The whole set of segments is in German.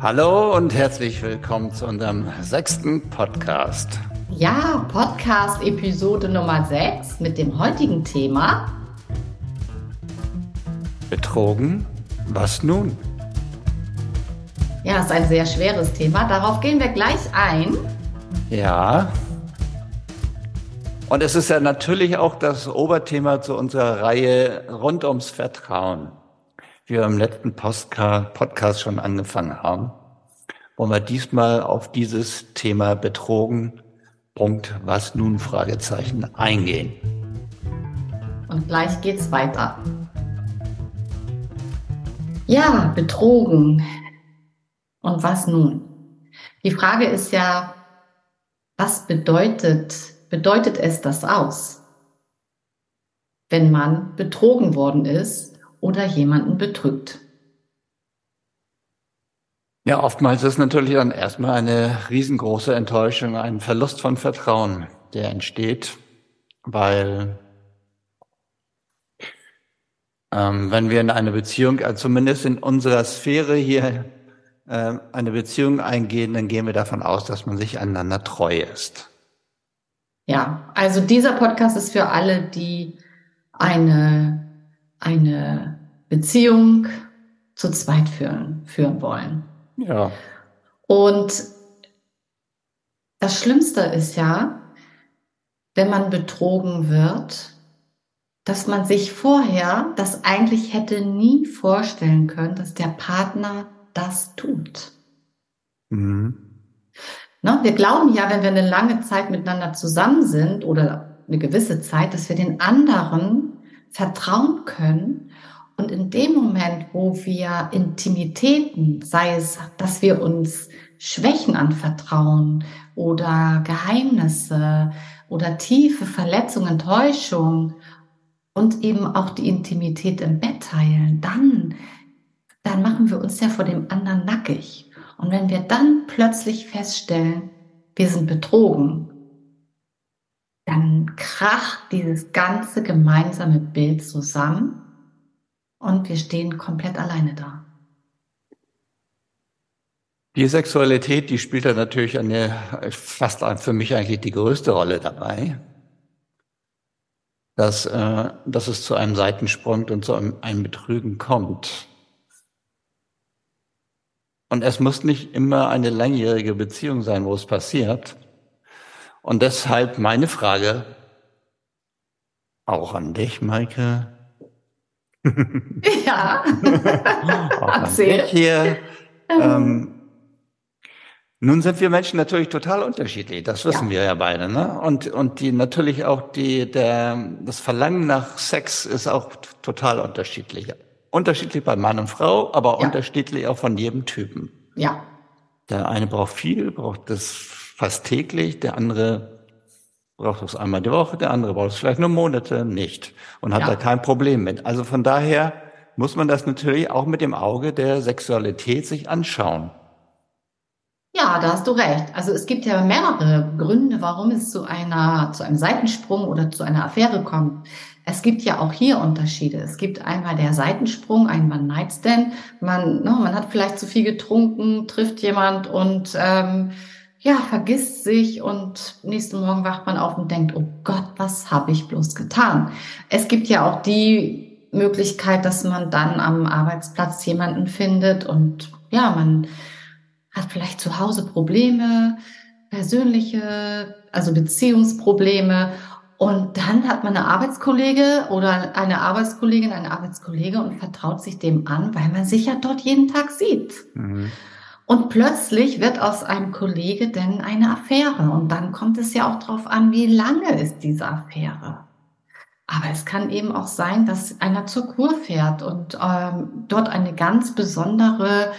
Hallo und herzlich willkommen zu unserem sechsten Podcast. Ja, Podcast Episode Nummer 6 mit dem heutigen Thema Betrogen, was nun? Ja, ist ein sehr schweres Thema. Darauf gehen wir gleich ein. Ja. Und es ist ja natürlich auch das Oberthema zu unserer Reihe rund ums Vertrauen wir im letzten Podcast schon angefangen haben, wollen wir diesmal auf dieses Thema Betrogen, Punkt, was nun, Fragezeichen, eingehen. Und gleich geht's weiter. Ja, betrogen. Und was nun? Die Frage ist ja, was bedeutet, bedeutet es das aus, wenn man betrogen worden ist oder jemanden betrügt. Ja, oftmals ist natürlich dann erstmal eine riesengroße Enttäuschung, ein Verlust von Vertrauen, der entsteht, weil ähm, wenn wir in eine Beziehung, also zumindest in unserer Sphäre hier, äh, eine Beziehung eingehen, dann gehen wir davon aus, dass man sich einander treu ist. Ja, also dieser Podcast ist für alle, die eine eine Beziehung zu zweit führen, führen wollen. Ja. Und das Schlimmste ist ja, wenn man betrogen wird, dass man sich vorher das eigentlich hätte nie vorstellen können, dass der Partner das tut. Mhm. Ne, wir glauben ja, wenn wir eine lange Zeit miteinander zusammen sind oder eine gewisse Zeit, dass wir den anderen vertrauen können. Und in dem Moment, wo wir Intimitäten, sei es, dass wir uns Schwächen anvertrauen oder Geheimnisse oder tiefe Verletzungen, Täuschung und eben auch die Intimität im Bett teilen, dann, dann machen wir uns ja vor dem anderen nackig. Und wenn wir dann plötzlich feststellen, wir sind betrogen, dann kracht dieses ganze gemeinsame Bild zusammen und wir stehen komplett alleine da. Die Sexualität, die spielt da natürlich eine, fast für mich eigentlich die größte Rolle dabei. Dass, äh, dass es zu einem Seitensprung und zu einem, einem Betrügen kommt. Und es muss nicht immer eine langjährige Beziehung sein, wo es passiert, und deshalb meine Frage auch an dich, Maike. Ja. auch hier. Ähm, nun sind wir Menschen natürlich total unterschiedlich, das wissen ja. wir ja beide, ne? Und und die natürlich auch die der das Verlangen nach Sex ist auch total unterschiedlich. Unterschiedlich bei Mann und Frau, aber ja. unterschiedlich auch von jedem Typen. Ja. Der eine braucht viel, braucht das fast täglich, der andere braucht es einmal die Woche, der andere braucht es vielleicht nur Monate nicht und hat ja. da kein Problem mit. Also von daher muss man das natürlich auch mit dem Auge der Sexualität sich anschauen. Ja, da hast du recht. Also es gibt ja mehrere Gründe, warum es zu einer, zu einem Seitensprung oder zu einer Affäre kommt. Es gibt ja auch hier Unterschiede. Es gibt einmal der Seitensprung, ein One-Night-Stand. Man, ne, man hat vielleicht zu viel getrunken, trifft jemand und ähm, ja, vergisst sich und nächsten Morgen wacht man auf und denkt, oh Gott, was habe ich bloß getan? Es gibt ja auch die Möglichkeit, dass man dann am Arbeitsplatz jemanden findet und ja, man hat vielleicht zu Hause Probleme, persönliche, also Beziehungsprobleme und dann hat man eine Arbeitskollege oder eine Arbeitskollegin, eine Arbeitskollege und vertraut sich dem an, weil man sich ja dort jeden Tag sieht. Mhm. Und plötzlich wird aus einem Kollege denn eine Affäre. Und dann kommt es ja auch darauf an, wie lange ist diese Affäre. Aber es kann eben auch sein, dass einer zur Kur fährt und ähm, dort eine ganz besondere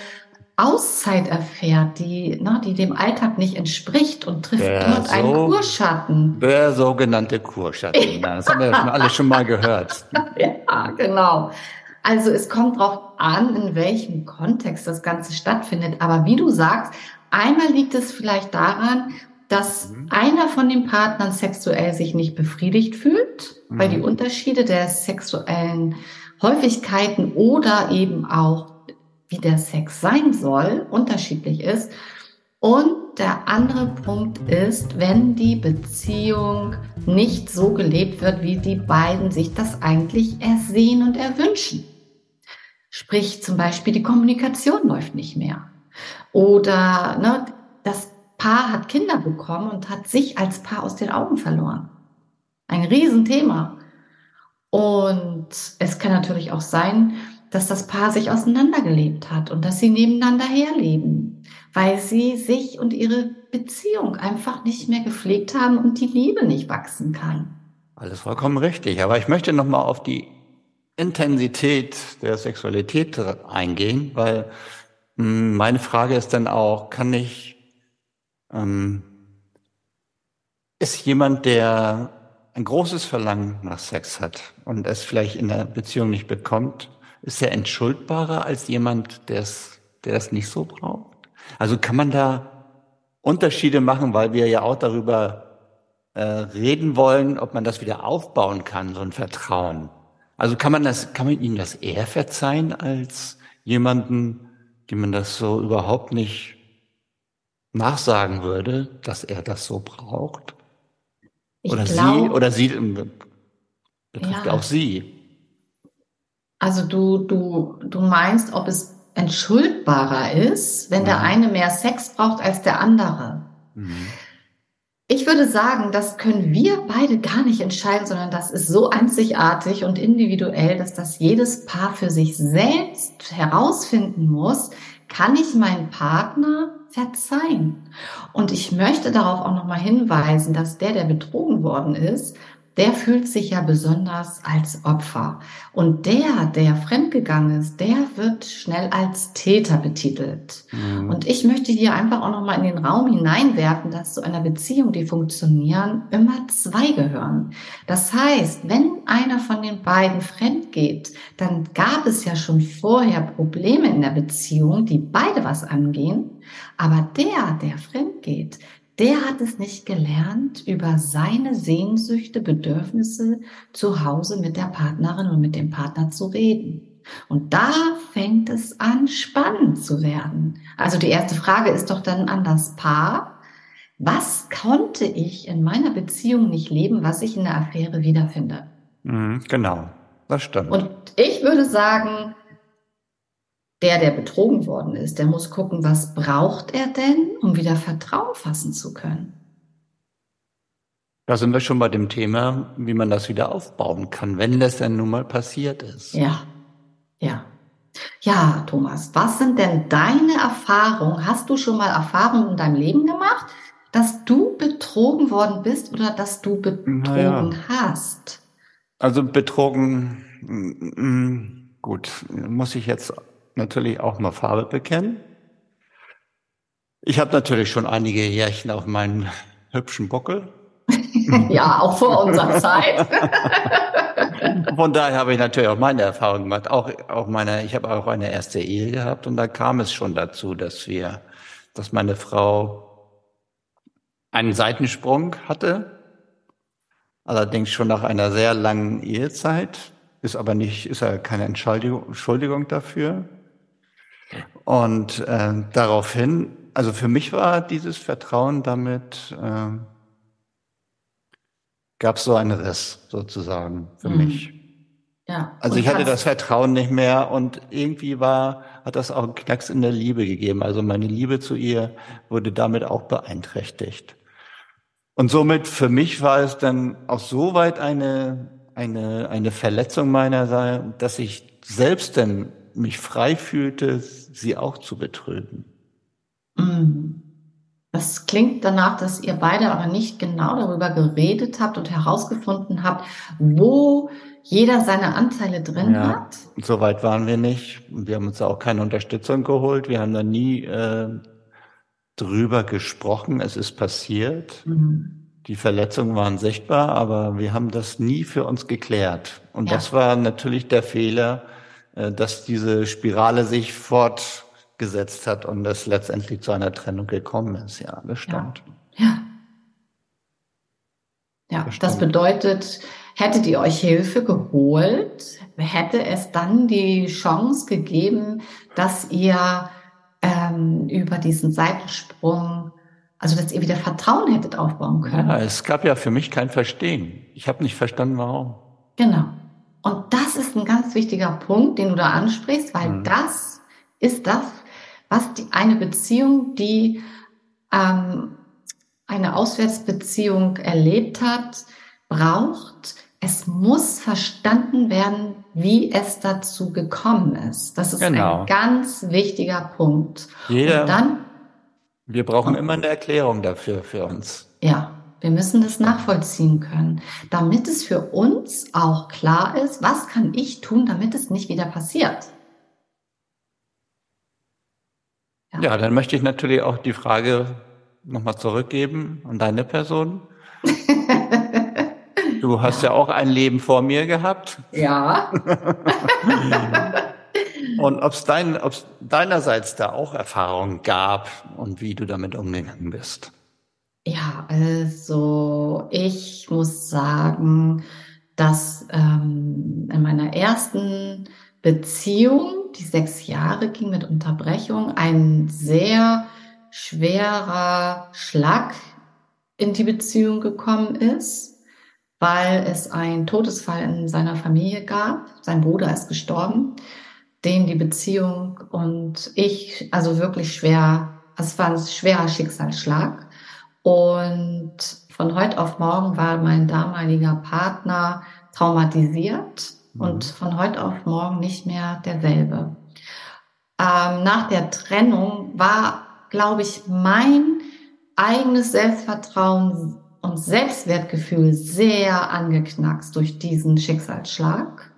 Auszeit erfährt, die, ne, die dem Alltag nicht entspricht und trifft der dort so, einen Kurschatten. Der sogenannte Kurschatten. Das haben wir ja schon alle schon mal gehört. ja, genau. Also es kommt darauf an, in welchem Kontext das Ganze stattfindet. Aber wie du sagst, einmal liegt es vielleicht daran, dass mhm. einer von den Partnern sexuell sich nicht befriedigt fühlt, mhm. weil die mhm. Unterschiede der sexuellen Häufigkeiten oder eben auch wie der Sex sein soll, unterschiedlich ist. Und der andere Punkt ist, wenn die Beziehung nicht so gelebt wird, wie die beiden sich das eigentlich ersehen und erwünschen. Sprich zum Beispiel, die Kommunikation läuft nicht mehr. Oder ne, das Paar hat Kinder bekommen und hat sich als Paar aus den Augen verloren. Ein Riesenthema. Und es kann natürlich auch sein, dass das Paar sich auseinandergelebt hat und dass sie nebeneinander herleben, weil sie sich und ihre Beziehung einfach nicht mehr gepflegt haben und die Liebe nicht wachsen kann. Alles vollkommen richtig. Aber ich möchte nochmal auf die Intensität der Sexualität eingehen, weil hm, meine Frage ist dann auch, kann ich, ähm, ist jemand, der ein großes Verlangen nach Sex hat und es vielleicht in der Beziehung nicht bekommt, ist er entschuldbarer als jemand, der es, der es nicht so braucht? Also kann man da Unterschiede machen, weil wir ja auch darüber äh, reden wollen, ob man das wieder aufbauen kann, so ein Vertrauen. Also kann man das, kann man ihm das eher verzeihen als jemanden, dem man das so überhaupt nicht nachsagen würde, dass er das so braucht? Ich oder glaub, sie, oder sie, ähm, betrifft ja. auch sie. Also du, du, du meinst, ob es entschuldbarer ist, wenn ja. der eine mehr Sex braucht als der andere. Mhm. Ich würde sagen, das können wir beide gar nicht entscheiden, sondern das ist so einzigartig und individuell, dass das jedes Paar für sich selbst herausfinden muss, kann ich meinen Partner verzeihen? Und ich möchte darauf auch nochmal hinweisen, dass der, der betrogen worden ist, der fühlt sich ja besonders als Opfer. Und der, der fremdgegangen ist, der wird schnell als Täter betitelt. Mhm. Und ich möchte hier einfach auch nochmal in den Raum hineinwerfen, dass zu einer Beziehung, die funktionieren, immer zwei gehören. Das heißt, wenn einer von den beiden fremd geht, dann gab es ja schon vorher Probleme in der Beziehung, die beide was angehen. Aber der, der fremd geht, der hat es nicht gelernt, über seine Sehnsüchte, Bedürfnisse zu Hause mit der Partnerin und mit dem Partner zu reden. Und da fängt es an, spannend zu werden. Also die erste Frage ist doch dann an das Paar. Was konnte ich in meiner Beziehung nicht leben, was ich in der Affäre wiederfinde? Mhm, genau, das stimmt. Und ich würde sagen, der, der betrogen worden ist, der muss gucken, was braucht er denn, um wieder Vertrauen fassen zu können. Da sind wir schon bei dem Thema, wie man das wieder aufbauen kann, wenn das denn nun mal passiert ist. Ja, ja. Ja, Thomas, was sind denn deine Erfahrungen? Hast du schon mal Erfahrungen in deinem Leben gemacht, dass du betrogen worden bist oder dass du betrogen naja. hast? Also betrogen, mm, mm, gut, muss ich jetzt natürlich auch mal Farbe bekennen. Ich habe natürlich schon einige Jährchen auf meinen hübschen Buckel. ja, auch vor unserer Zeit. Von daher habe ich natürlich auch meine Erfahrungen gemacht. Auch, auch meine, ich habe auch eine erste Ehe gehabt und da kam es schon dazu, dass wir, dass meine Frau einen Seitensprung hatte. Allerdings schon nach einer sehr langen Ehezeit. Ist aber nicht, ist ja keine Entschuldigung, Entschuldigung dafür. Und äh, daraufhin, also für mich war dieses Vertrauen damit, äh, gab es so einen Riss sozusagen für mhm. mich. Ja. Also ich hatte das Vertrauen nicht mehr und irgendwie war, hat das auch einen Knacks in der Liebe gegeben. Also meine Liebe zu ihr wurde damit auch beeinträchtigt. Und somit für mich war es dann auch so weit eine, eine, eine Verletzung meinerseits, dass ich selbst dann mich frei fühlte, sie auch zu betrügen. Mm. Das klingt danach, dass ihr beide aber nicht genau darüber geredet habt und herausgefunden habt, wo jeder seine Anteile drin ja, hat. So weit waren wir nicht. Wir haben uns auch keine Unterstützung geholt. Wir haben da nie äh, drüber gesprochen. Es ist passiert. Mhm. Die Verletzungen waren sichtbar, aber wir haben das nie für uns geklärt. Und ja. das war natürlich der Fehler, dass diese Spirale sich fortgesetzt hat und es letztendlich zu einer Trennung gekommen ist. Ja, das stimmt. Ja. Ja, ja das bedeutet, hättet ihr euch Hilfe geholt, hätte es dann die Chance gegeben, dass ihr ähm, über diesen Seitensprung, also dass ihr wieder Vertrauen hättet aufbauen können. Ja, es gab ja für mich kein Verstehen. Ich habe nicht verstanden, warum. Genau. Und das ist ein ganz wichtiger Punkt, den du da ansprichst, weil mhm. das ist das, was die, eine Beziehung, die ähm, eine Auswärtsbeziehung erlebt hat, braucht. Es muss verstanden werden, wie es dazu gekommen ist. Das ist genau. ein ganz wichtiger Punkt. Jeder, Und dann, wir brauchen immer eine Erklärung dafür für uns. Ja, wir müssen das nachvollziehen können, damit es für uns auch klar ist, was kann ich tun, damit es nicht wieder passiert. Ja, ja dann möchte ich natürlich auch die Frage nochmal zurückgeben an deine Person. Du hast ja. ja auch ein Leben vor mir gehabt. Ja. und ob es dein, ob's deinerseits da auch Erfahrungen gab und wie du damit umgegangen bist. Ja, also ich muss sagen, dass ähm, in meiner ersten Beziehung, die sechs Jahre ging mit Unterbrechung, ein sehr schwerer Schlag in die Beziehung gekommen ist, weil es einen Todesfall in seiner Familie gab. Sein Bruder ist gestorben, den die Beziehung und ich, also wirklich schwer, es war ein schwerer Schicksalsschlag. Und von heute auf morgen war mein damaliger Partner traumatisiert mhm. und von heute auf morgen nicht mehr derselbe. Ähm, nach der Trennung war, glaube ich, mein eigenes Selbstvertrauen und Selbstwertgefühl sehr angeknackst durch diesen Schicksalsschlag.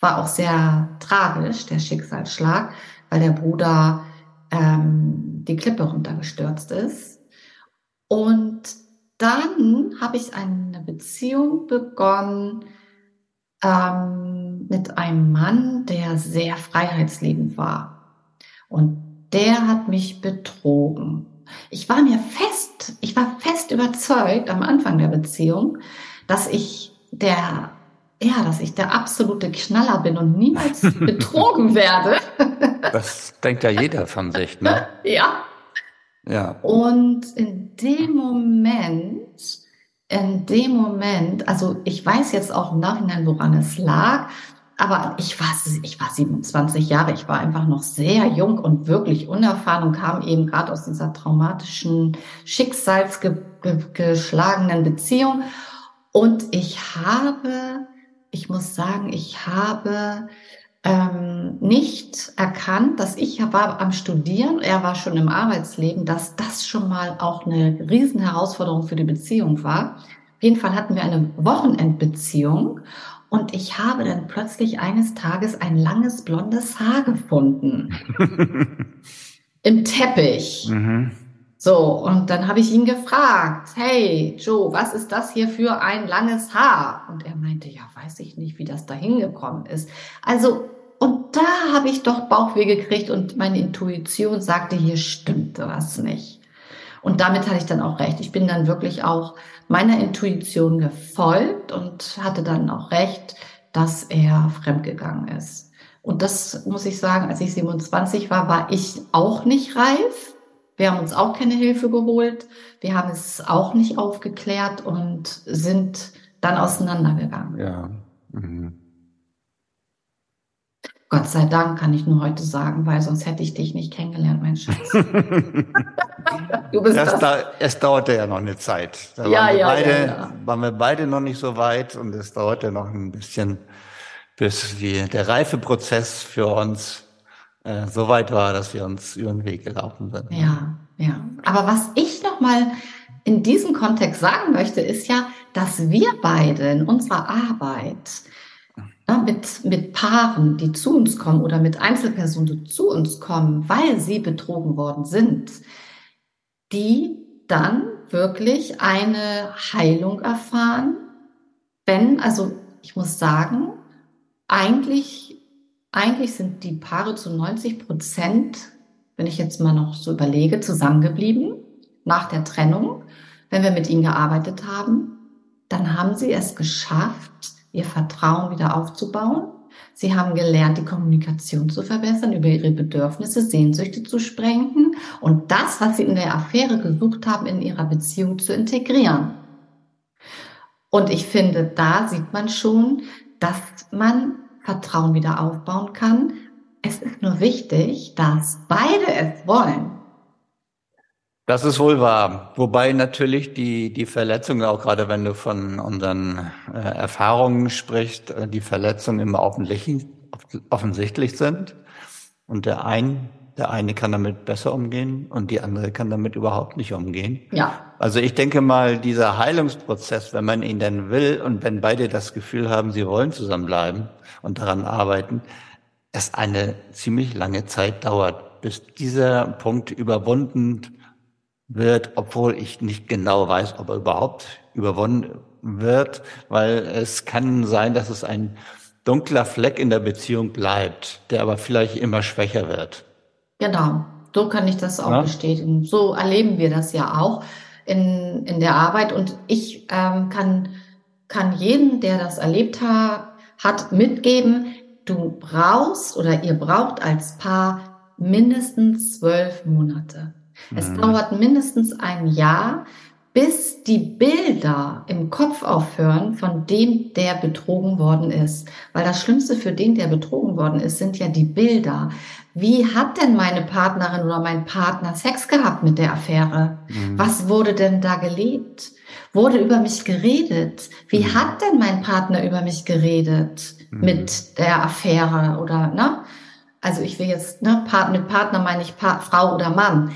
War auch sehr tragisch, der Schicksalsschlag, weil der Bruder ähm, die Klippe runtergestürzt ist. Dann habe ich eine Beziehung begonnen ähm, mit einem Mann, der sehr freiheitsliebend war. Und der hat mich betrogen. Ich war mir fest, ich war fest überzeugt am Anfang der Beziehung, dass ich der, ja, dass ich der absolute Knaller bin und niemals betrogen werde. das denkt ja jeder von sich, ne? Ja. Ja. Und in dem Moment, in dem Moment, also ich weiß jetzt auch im Nachhinein, woran es lag, aber ich war, ich war 27 Jahre, ich war einfach noch sehr jung und wirklich unerfahren und kam eben gerade aus dieser traumatischen, schicksalsgeschlagenen Beziehung. Und ich habe, ich muss sagen, ich habe ähm, nicht erkannt, dass ich war am Studieren, er war schon im Arbeitsleben, dass das schon mal auch eine Riesenherausforderung für die Beziehung war. Auf jeden Fall hatten wir eine Wochenendbeziehung und ich habe dann plötzlich eines Tages ein langes blondes Haar gefunden. Im Teppich. Mhm. So, und dann habe ich ihn gefragt, hey Joe, was ist das hier für ein langes Haar? Und er meinte, ja, weiß ich nicht, wie das da hingekommen ist. Also, und da habe ich doch Bauchweh gekriegt und meine Intuition sagte, hier stimmte was nicht. Und damit hatte ich dann auch recht. Ich bin dann wirklich auch meiner Intuition gefolgt und hatte dann auch recht, dass er fremdgegangen ist. Und das muss ich sagen, als ich 27 war, war ich auch nicht reif wir haben uns auch keine Hilfe geholt. Wir haben es auch nicht aufgeklärt und sind dann auseinandergegangen. Ja. Mhm. Gott sei Dank kann ich nur heute sagen, weil sonst hätte ich dich nicht kennengelernt, mein Schatz. du bist das. Da, es dauerte ja noch eine Zeit. Da ja, waren, wir ja, beide, ja, ja. waren wir beide noch nicht so weit und es dauerte noch ein bisschen, bis die, der Reifeprozess für uns äh, so weit war, dass wir uns über den Weg gelaufen sind. Ja, ja. Aber was ich noch mal in diesem Kontext sagen möchte, ist ja, dass wir beide in unserer Arbeit ja, mit, mit Paaren, die zu uns kommen oder mit Einzelpersonen, die zu uns kommen, weil sie betrogen worden sind, die dann wirklich eine Heilung erfahren, wenn, also ich muss sagen, eigentlich eigentlich sind die Paare zu 90 Prozent, wenn ich jetzt mal noch so überlege, zusammengeblieben nach der Trennung. Wenn wir mit ihnen gearbeitet haben, dann haben sie es geschafft, ihr Vertrauen wieder aufzubauen. Sie haben gelernt, die Kommunikation zu verbessern, über ihre Bedürfnisse, Sehnsüchte zu sprengen und das, was sie in der Affäre gesucht haben, in ihrer Beziehung zu integrieren. Und ich finde, da sieht man schon, dass man Vertrauen wieder aufbauen kann. Es ist nur wichtig, dass beide es wollen. Das ist wohl wahr. Wobei natürlich die, die Verletzungen, auch gerade wenn du von unseren äh, Erfahrungen sprichst, äh, die Verletzungen immer offensichtlich, offensichtlich sind. Und der ein, der eine kann damit besser umgehen und die andere kann damit überhaupt nicht umgehen. Ja. Also ich denke mal, dieser Heilungsprozess, wenn man ihn denn will und wenn beide das Gefühl haben, sie wollen zusammenbleiben und daran arbeiten, es eine ziemlich lange Zeit dauert, bis dieser Punkt überwunden wird, obwohl ich nicht genau weiß, ob er überhaupt überwunden wird, weil es kann sein, dass es ein dunkler Fleck in der Beziehung bleibt, der aber vielleicht immer schwächer wird. Genau, so kann ich das auch ja? bestätigen. So erleben wir das ja auch in, in der Arbeit und ich ähm, kann, kann jeden, der das erlebt hat, hat mitgeben, du brauchst oder ihr braucht als Paar mindestens zwölf Monate. Es mhm. dauert mindestens ein Jahr, bis die Bilder im Kopf aufhören von dem, der betrogen worden ist. Weil das Schlimmste für den, der betrogen worden ist, sind ja die Bilder. Wie hat denn meine Partnerin oder mein Partner Sex gehabt mit der Affäre? Mhm. Was wurde denn da gelebt? Wurde über mich geredet? Wie mhm. hat denn mein Partner über mich geredet mhm. mit der Affäre oder, ne? Also ich will jetzt, ne, mit Partner meine ich pa Frau oder Mann.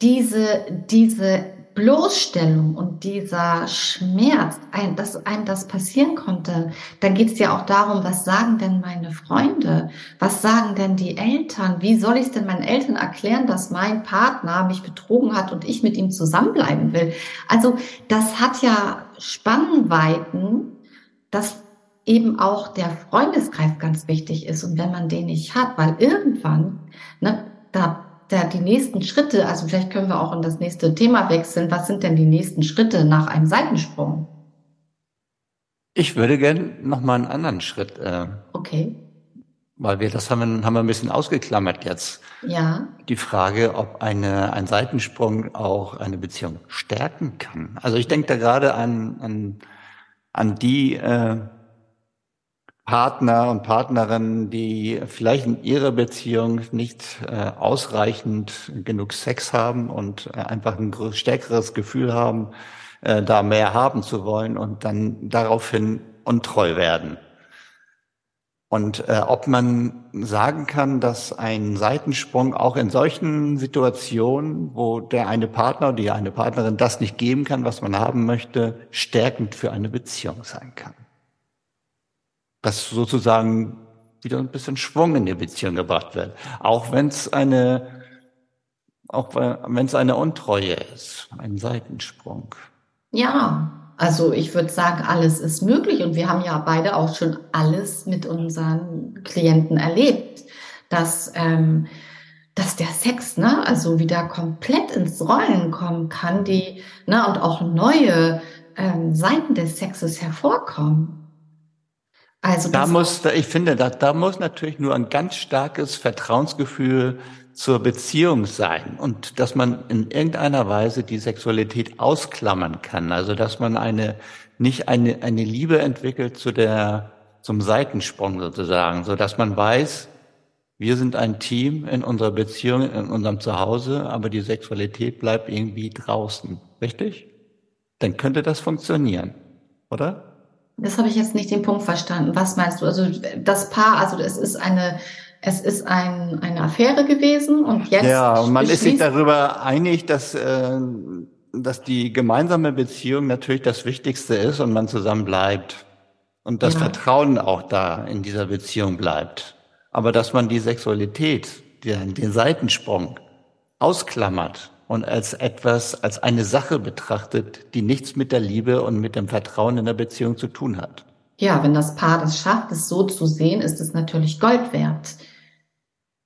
Diese, diese Bloßstellung und dieser Schmerz, ein, dass einem das passieren konnte, dann geht es ja auch darum, was sagen denn meine Freunde? Was sagen denn die Eltern? Wie soll ich es denn meinen Eltern erklären, dass mein Partner mich betrogen hat und ich mit ihm zusammenbleiben will? Also das hat ja Spannweiten, dass eben auch der Freundeskreis ganz wichtig ist. Und wenn man den nicht hat, weil irgendwann, ne, da da die nächsten Schritte, also vielleicht können wir auch in das nächste Thema wechseln. Was sind denn die nächsten Schritte nach einem Seitensprung? Ich würde gerne noch mal einen anderen Schritt. Äh, okay. Weil wir das haben haben wir ein bisschen ausgeklammert jetzt. Ja. Die Frage, ob eine, ein Seitensprung auch eine Beziehung stärken kann. Also ich denke da gerade an, an, an die äh, Partner und Partnerinnen, die vielleicht in ihrer Beziehung nicht äh, ausreichend genug Sex haben und äh, einfach ein stärkeres Gefühl haben, äh, da mehr haben zu wollen und dann daraufhin untreu werden. Und äh, ob man sagen kann, dass ein Seitensprung auch in solchen Situationen, wo der eine Partner oder die eine Partnerin das nicht geben kann, was man haben möchte, stärkend für eine Beziehung sein kann dass sozusagen wieder ein bisschen Schwung in die Beziehung gebracht wird. Auch wenn es eine, auch wenn es eine Untreue ist, ein Seitensprung. Ja, also ich würde sagen, alles ist möglich und wir haben ja beide auch schon alles mit unseren Klienten erlebt, dass ähm, dass der Sex, ne, also wieder komplett ins Rollen kommen kann, die, ne, und auch neue ähm, Seiten des Sexes hervorkommen. Also da muss, ich finde, da, da muss natürlich nur ein ganz starkes Vertrauensgefühl zur Beziehung sein und dass man in irgendeiner Weise die Sexualität ausklammern kann. Also dass man eine nicht eine eine Liebe entwickelt zu der zum Seitensprung sozusagen, so dass man weiß, wir sind ein Team in unserer Beziehung, in unserem Zuhause, aber die Sexualität bleibt irgendwie draußen, richtig? Dann könnte das funktionieren, oder? Das habe ich jetzt nicht den Punkt verstanden. Was meinst du? Also das Paar, also es ist eine, es ist ein, eine Affäre gewesen und jetzt. Ja, und man ist sich darüber einig, dass, äh, dass die gemeinsame Beziehung natürlich das Wichtigste ist und man zusammen bleibt. Und das ja. Vertrauen auch da in dieser Beziehung bleibt. Aber dass man die Sexualität, den, den Seitensprung ausklammert und als etwas, als eine Sache betrachtet, die nichts mit der Liebe und mit dem Vertrauen in der Beziehung zu tun hat. Ja, wenn das Paar das schafft, es so zu sehen, ist es natürlich Gold wert.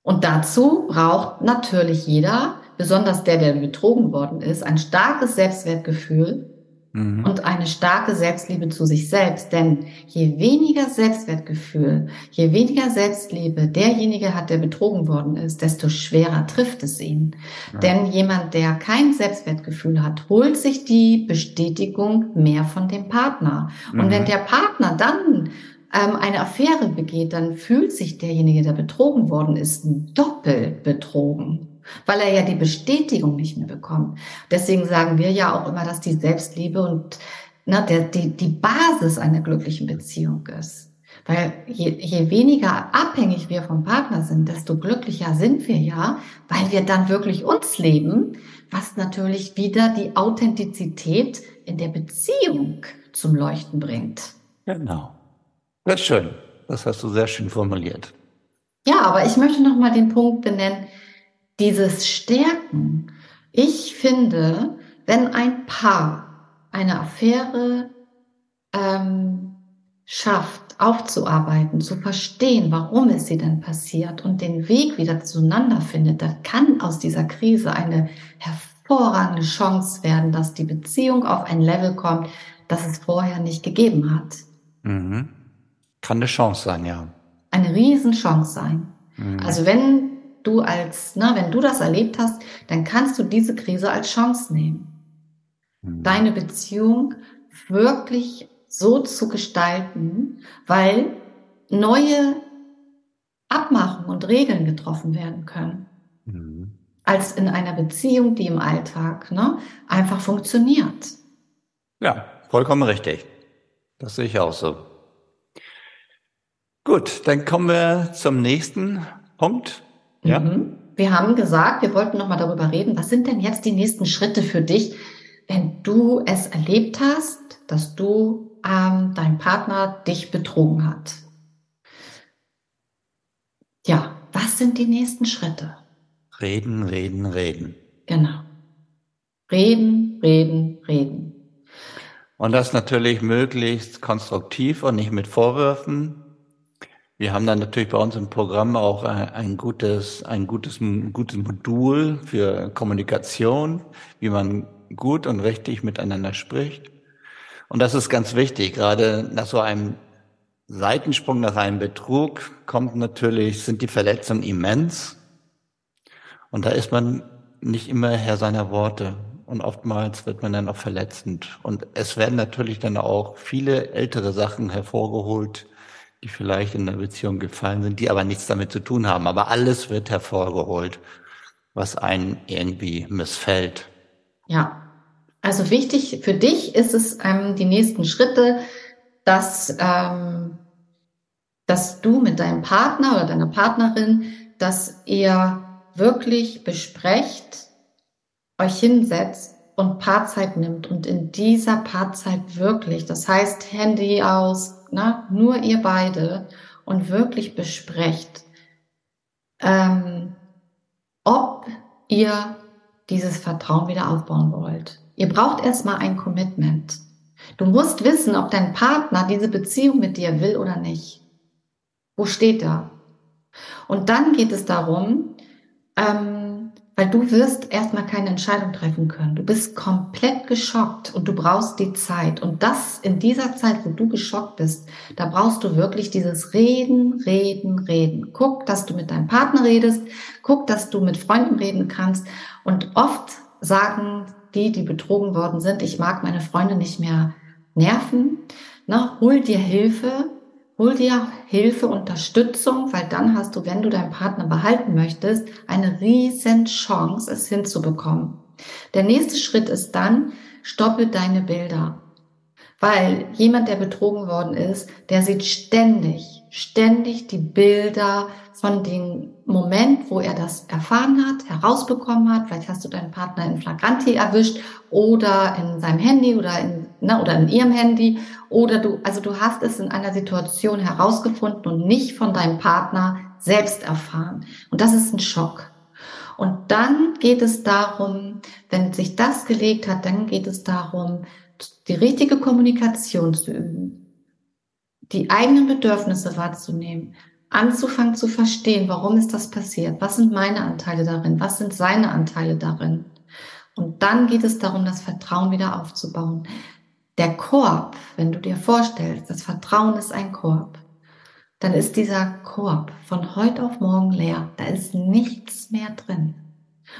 Und dazu braucht natürlich jeder, besonders der, der betrogen worden ist, ein starkes Selbstwertgefühl mhm. und eine starke Selbstliebe zu sich selbst. Denn je weniger Selbstwertgefühl, je weniger Selbstliebe derjenige hat, der betrogen worden ist, desto schwerer trifft es ihn. Ja. Denn jemand, der kein Selbstwertgefühl hat, holt sich die Bestätigung mehr von dem Partner. Und mhm. wenn der Partner dann ähm, eine Affäre begeht, dann fühlt sich derjenige, der betrogen worden ist, doppelt betrogen weil er ja die Bestätigung nicht mehr bekommt. Deswegen sagen wir ja auch immer, dass die Selbstliebe und na, der, die, die Basis einer glücklichen Beziehung ist. Weil je, je weniger abhängig wir vom Partner sind, desto glücklicher sind wir ja, weil wir dann wirklich uns leben, was natürlich wieder die Authentizität in der Beziehung zum Leuchten bringt. Genau. Das ist schön. Das hast du sehr schön formuliert. Ja, aber ich möchte noch mal den Punkt benennen, dieses Stärken. Ich finde, wenn ein Paar eine Affäre ähm, schafft, aufzuarbeiten, zu verstehen, warum ist sie denn passiert und den Weg wieder zueinander findet, dann kann aus dieser Krise eine hervorragende Chance werden, dass die Beziehung auf ein Level kommt, das es vorher nicht gegeben hat. Mhm. Kann eine Chance sein, ja. Eine Riesenchance sein. Mhm. Also wenn du als, na, wenn du das erlebt hast, dann kannst du diese Krise als Chance nehmen. Mhm. Deine Beziehung wirklich so zu gestalten, weil neue Abmachungen und Regeln getroffen werden können. Mhm. Als in einer Beziehung, die im Alltag ne, einfach funktioniert. Ja, vollkommen richtig. Das sehe ich auch so. Gut, dann kommen wir zum nächsten Punkt. Ja. Mhm. Wir haben gesagt, wir wollten nochmal darüber reden, was sind denn jetzt die nächsten Schritte für dich, wenn du es erlebt hast, dass du ähm, dein Partner dich betrogen hat. Ja, was sind die nächsten Schritte? Reden, reden, reden. Genau. Reden, reden, reden. Und das natürlich möglichst konstruktiv und nicht mit Vorwürfen, wir haben dann natürlich bei uns im Programm auch ein gutes, ein gutes, gutes Modul für Kommunikation, wie man gut und richtig miteinander spricht. Und das ist ganz wichtig. Gerade nach so einem Seitensprung, nach einem Betrug kommt natürlich, sind die Verletzungen immens. Und da ist man nicht immer Herr seiner Worte. Und oftmals wird man dann auch verletzend. Und es werden natürlich dann auch viele ältere Sachen hervorgeholt, die vielleicht in der Beziehung gefallen sind, die aber nichts damit zu tun haben. Aber alles wird hervorgeholt, was einen irgendwie missfällt. Ja, also wichtig für dich ist es ähm, die nächsten Schritte, dass, ähm, dass du mit deinem Partner oder deiner Partnerin, dass ihr wirklich besprecht, euch hinsetzt und Paarzeit nimmt und in dieser Paarzeit wirklich, das heißt Handy aus, ne, nur ihr beide und wirklich besprecht, ähm, ob ihr dieses Vertrauen wieder aufbauen wollt. Ihr braucht erstmal ein Commitment. Du musst wissen, ob dein Partner diese Beziehung mit dir will oder nicht. Wo steht er? Und dann geht es darum, ähm, weil du wirst erstmal keine Entscheidung treffen können. Du bist komplett geschockt und du brauchst die Zeit. Und das in dieser Zeit, wo du geschockt bist, da brauchst du wirklich dieses Reden, Reden, Reden. Guck, dass du mit deinem Partner redest. Guck, dass du mit Freunden reden kannst. Und oft sagen die, die betrogen worden sind, ich mag meine Freunde nicht mehr nerven. Na, hol dir Hilfe, Hol dir Hilfe, Unterstützung, weil dann hast du, wenn du deinen Partner behalten möchtest, eine riesen Chance, es hinzubekommen. Der nächste Schritt ist dann, stoppe deine Bilder. Weil jemand, der betrogen worden ist, der sieht ständig, ständig die Bilder von dem Moment, wo er das erfahren hat, herausbekommen hat. Vielleicht hast du deinen Partner in Flagranti erwischt oder in seinem Handy oder in, ne, oder in ihrem Handy oder du, also du hast es in einer Situation herausgefunden und nicht von deinem Partner selbst erfahren. Und das ist ein Schock. Und dann geht es darum, wenn sich das gelegt hat, dann geht es darum, die richtige Kommunikation zu üben, die eigenen Bedürfnisse wahrzunehmen, anzufangen zu verstehen, warum ist das passiert, was sind meine Anteile darin, was sind seine Anteile darin. Und dann geht es darum, das Vertrauen wieder aufzubauen. Der Korb, wenn du dir vorstellst, das Vertrauen ist ein Korb, dann ist dieser Korb von heute auf morgen leer. Da ist nichts mehr drin.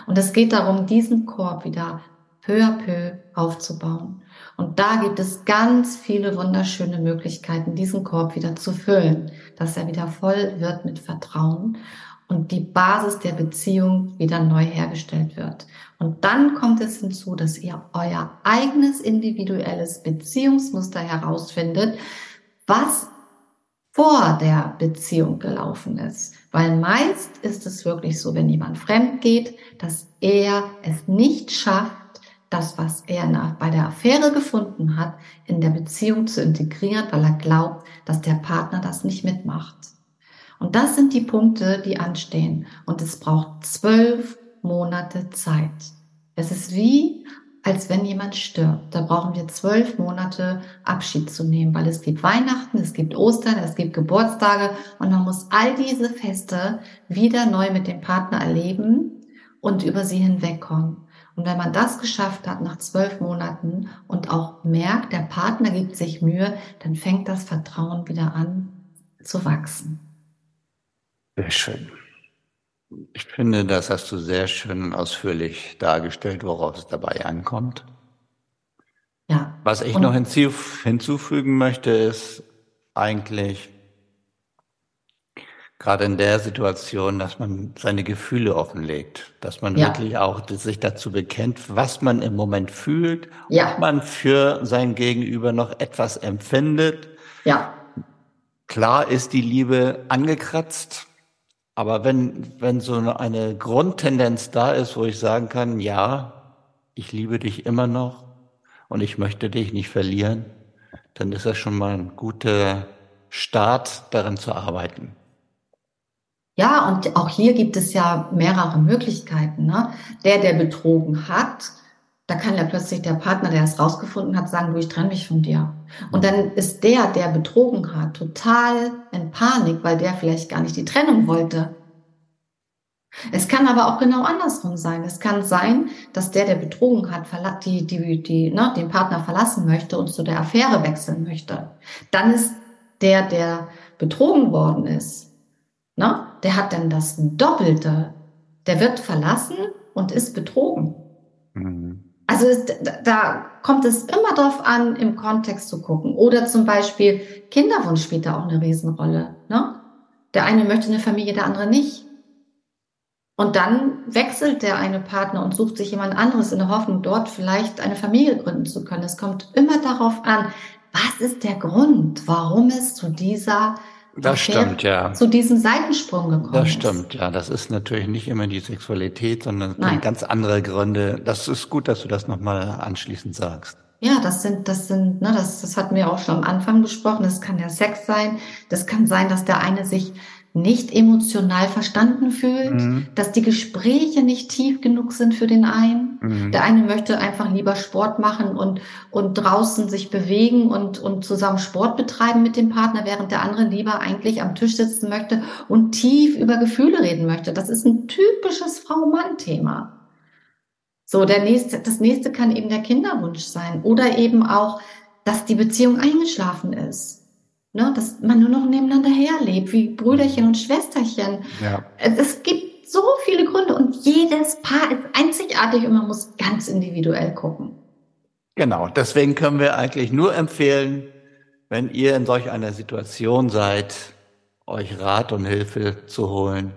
Und es geht darum, diesen Korb wieder peu à peu aufzubauen. Und da gibt es ganz viele wunderschöne Möglichkeiten, diesen Korb wieder zu füllen, dass er wieder voll wird mit Vertrauen und die Basis der Beziehung wieder neu hergestellt wird. Und dann kommt es hinzu, dass ihr euer eigenes individuelles Beziehungsmuster herausfindet, was vor der Beziehung gelaufen ist. Weil meist ist es wirklich so, wenn jemand fremd geht, dass er es nicht schafft, das, was er bei der Affäre gefunden hat, in der Beziehung zu integrieren, weil er glaubt, dass der Partner das nicht mitmacht. Und das sind die Punkte, die anstehen. Und es braucht zwölf Monate Zeit. Es ist wie, als wenn jemand stirbt. Da brauchen wir zwölf Monate Abschied zu nehmen, weil es gibt Weihnachten, es gibt Ostern, es gibt Geburtstage und man muss all diese Feste wieder neu mit dem Partner erleben und über sie hinwegkommen. Und wenn man das geschafft hat nach zwölf Monaten und auch merkt, der Partner gibt sich Mühe, dann fängt das Vertrauen wieder an zu wachsen. Sehr schön. Ich finde, das hast du sehr schön und ausführlich dargestellt, worauf es dabei ankommt. Ja. Was ich noch hinzufügen möchte, ist eigentlich gerade in der Situation, dass man seine Gefühle offenlegt, dass man ja. wirklich auch sich dazu bekennt, was man im Moment fühlt, ja. ob man für sein Gegenüber noch etwas empfindet. Ja. Klar ist die Liebe angekratzt, aber wenn, wenn so eine Grundtendenz da ist, wo ich sagen kann, ja, ich liebe dich immer noch und ich möchte dich nicht verlieren, dann ist das schon mal ein guter Start, daran zu arbeiten. Ja, und auch hier gibt es ja mehrere Möglichkeiten. Ne? Der, der betrogen hat, da kann ja plötzlich der Partner, der es rausgefunden hat, sagen, du, ich trenne mich von dir. Und dann ist der, der betrogen hat, total in Panik, weil der vielleicht gar nicht die Trennung wollte. Es kann aber auch genau andersrum sein. Es kann sein, dass der, der betrogen hat, die, die, die, ne, den Partner verlassen möchte und zu der Affäre wechseln möchte. Dann ist der, der betrogen worden ist, ne, der hat dann das Doppelte. Der wird verlassen und ist betrogen. Mhm. Also da kommt es immer darauf an, im Kontext zu gucken. Oder zum Beispiel Kinderwunsch spielt da auch eine Riesenrolle. Ne? Der eine möchte eine Familie, der andere nicht. Und dann wechselt der eine Partner und sucht sich jemand anderes in der Hoffnung, dort vielleicht eine Familie gründen zu können. Es kommt immer darauf an, was ist der Grund, warum es zu dieser das stimmt, ja. Zu diesem Seitensprung gekommen Das stimmt, ja. Das ist natürlich nicht immer die Sexualität, sondern ganz andere Gründe. Das ist gut, dass du das nochmal anschließend sagst. Ja, das sind, das sind, ne, das, das hatten wir auch schon am Anfang besprochen. Das kann ja Sex sein. Das kann sein, dass der eine sich nicht emotional verstanden fühlt, mhm. dass die Gespräche nicht tief genug sind für den einen. Mhm. Der eine möchte einfach lieber Sport machen und, und draußen sich bewegen und, und zusammen Sport betreiben mit dem Partner, während der andere lieber eigentlich am Tisch sitzen möchte und tief über Gefühle reden möchte. Das ist ein typisches Frau-Mann-Thema. So, der nächste, das nächste kann eben der Kinderwunsch sein oder eben auch, dass die Beziehung eingeschlafen ist Ne, dass man nur noch nebeneinander herlebt, wie Brüderchen und Schwesterchen. Ja. Es gibt so viele Gründe und jedes Paar ist einzigartig und man muss ganz individuell gucken. Genau, deswegen können wir eigentlich nur empfehlen, wenn ihr in solch einer Situation seid, euch Rat und Hilfe zu holen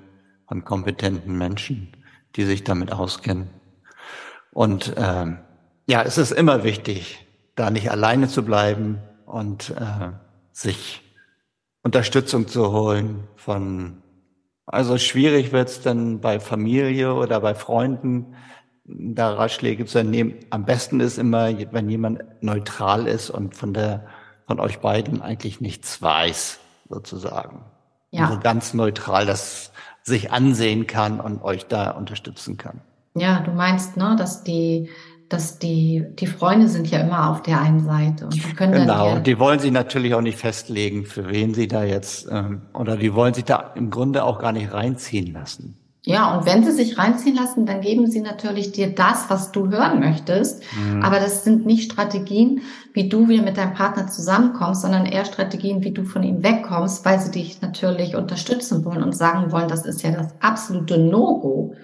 von kompetenten Menschen, die sich damit auskennen. Und ähm, ja, es ist immer wichtig, da nicht alleine zu bleiben und äh, sich Unterstützung zu holen von, also schwierig wird es dann bei Familie oder bei Freunden, da Ratschläge zu entnehmen. Am besten ist immer, wenn jemand neutral ist und von der, von euch beiden eigentlich nichts weiß, sozusagen. Ja. Also ganz neutral das sich ansehen kann und euch da unterstützen kann. Ja, du meinst, ne, dass die dass die, die Freunde sind ja immer auf der einen Seite. Und die können genau, dann die wollen sich natürlich auch nicht festlegen, für wen sie da jetzt, ähm, oder die wollen sich da im Grunde auch gar nicht reinziehen lassen. Ja, und wenn sie sich reinziehen lassen, dann geben sie natürlich dir das, was du hören möchtest. Mhm. Aber das sind nicht Strategien, wie du wieder mit deinem Partner zusammenkommst, sondern eher Strategien, wie du von ihm wegkommst, weil sie dich natürlich unterstützen wollen und sagen wollen, das ist ja das absolute No-Go.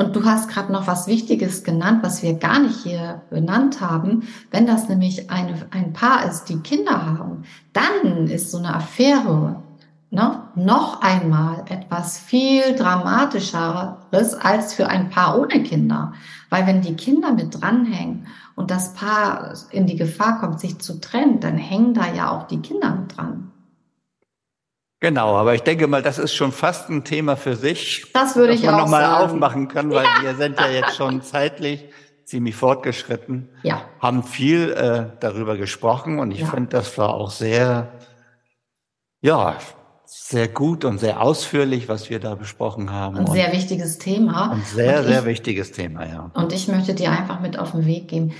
Und du hast gerade noch was Wichtiges genannt, was wir gar nicht hier benannt haben. Wenn das nämlich eine, ein Paar ist, die Kinder haben, dann ist so eine Affäre ne, noch einmal etwas viel dramatischeres als für ein Paar ohne Kinder. Weil wenn die Kinder mit dranhängen und das Paar in die Gefahr kommt, sich zu trennen, dann hängen da ja auch die Kinder mit dran. Genau, aber ich denke mal, das ist schon fast ein Thema für sich. Das würde ich auch noch mal aufmachen können, weil ja. wir sind ja jetzt schon zeitlich ziemlich fortgeschritten. Ja. Haben viel äh, darüber gesprochen und ich ja. finde, das war auch sehr, ja, sehr gut und sehr ausführlich, was wir da besprochen haben. Ein sehr wichtiges Thema. Ein sehr, und sehr wichtiges Thema, ja. Und ich möchte dir einfach mit auf den Weg geben.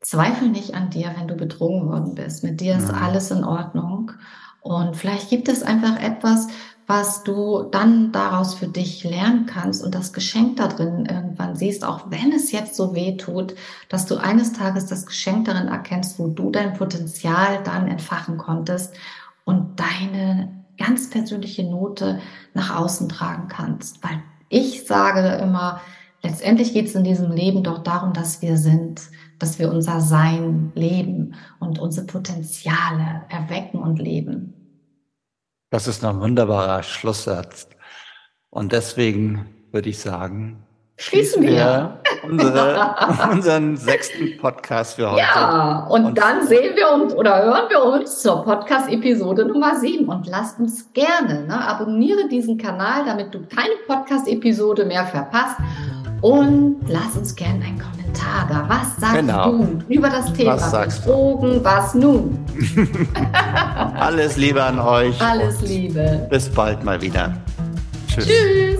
Zweifel nicht an dir, wenn du betrogen worden bist. Mit dir ist ja. alles in Ordnung. Und vielleicht gibt es einfach etwas, was du dann daraus für dich lernen kannst und das Geschenk da drin irgendwann siehst, auch wenn es jetzt so weh tut, dass du eines Tages das Geschenk darin erkennst, wo du dein Potenzial dann entfachen konntest und deine ganz persönliche Note nach außen tragen kannst. Weil ich sage immer, letztendlich geht es in diesem Leben doch darum, dass wir sind, dass wir unser Sein leben und unsere Potenziale erwecken und leben. Das ist ein wunderbarer Schlusssatz. Und deswegen würde ich sagen, schließen wir unsere, unseren sechsten Podcast für heute. Ja, und, und dann sehen wir uns oder hören wir uns zur Podcast-Episode Nummer 7 und lasst uns gerne, ne, abonniere diesen Kanal, damit du keine Podcast-Episode mehr verpasst und lass uns gerne einen Kommentar da. Was sagst genau. du über das Thema was sagst Drogen? Was nun? Alles Liebe an euch. Alles Liebe. Bis bald mal wieder. Tschüss. Tschüss.